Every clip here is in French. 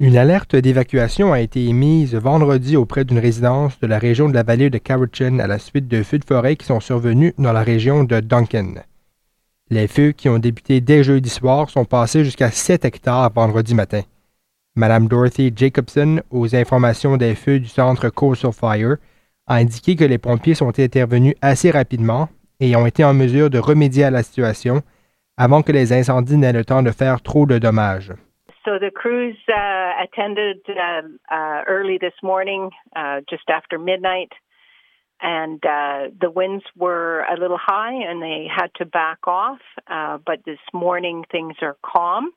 Une alerte d'évacuation a été émise vendredi auprès d'une résidence de la région de la vallée de Cowichan à la suite de feux de forêt qui sont survenus dans la région de Duncan. Les feux qui ont débuté dès jeudi soir sont passés jusqu'à 7 hectares vendredi matin. Madame Dorothy Jacobson, aux informations des feux du centre Coastal Fire, a indiqué que les pompiers sont intervenus assez rapidement et ont été en mesure de remédier à la situation avant que les incendies n'aient le temps de faire trop de dommages. So the crews uh, attended uh, uh, early this morning, uh, just after midnight, and uh, the winds were a little high and they had to back off. Uh, but this morning things are calm,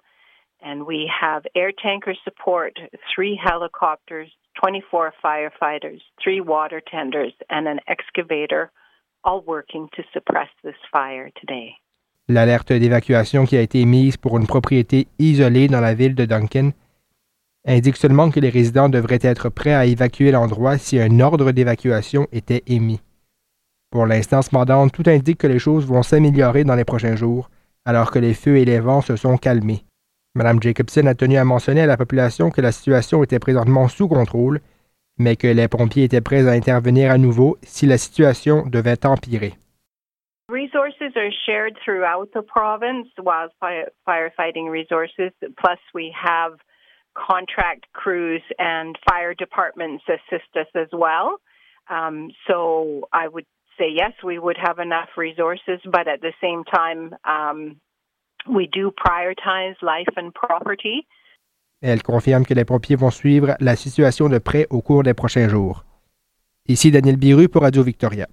and we have air tanker support, three helicopters, 24 firefighters, three water tenders, and an excavator, all working to suppress this fire today. L'alerte d'évacuation qui a été émise pour une propriété isolée dans la ville de Duncan indique seulement que les résidents devraient être prêts à évacuer l'endroit si un ordre d'évacuation était émis. Pour l'instant, cependant, tout indique que les choses vont s'améliorer dans les prochains jours, alors que les feux et les vents se sont calmés. Mme Jacobson a tenu à mentionner à la population que la situation était présentement sous contrôle, mais que les pompiers étaient prêts à intervenir à nouveau si la situation devait empirer. Resources are shared throughout the province, wildfire firefighting resources. Plus, we have contract crews and fire departments assist us as well. Um, so I would say yes, we would have enough resources, but at the same time, um, we do prioritize life and property. Elle confirme que les pompiers vont suivre la situation de près au cours des prochains jours. Ici Daniel Biru pour Radio Victoria.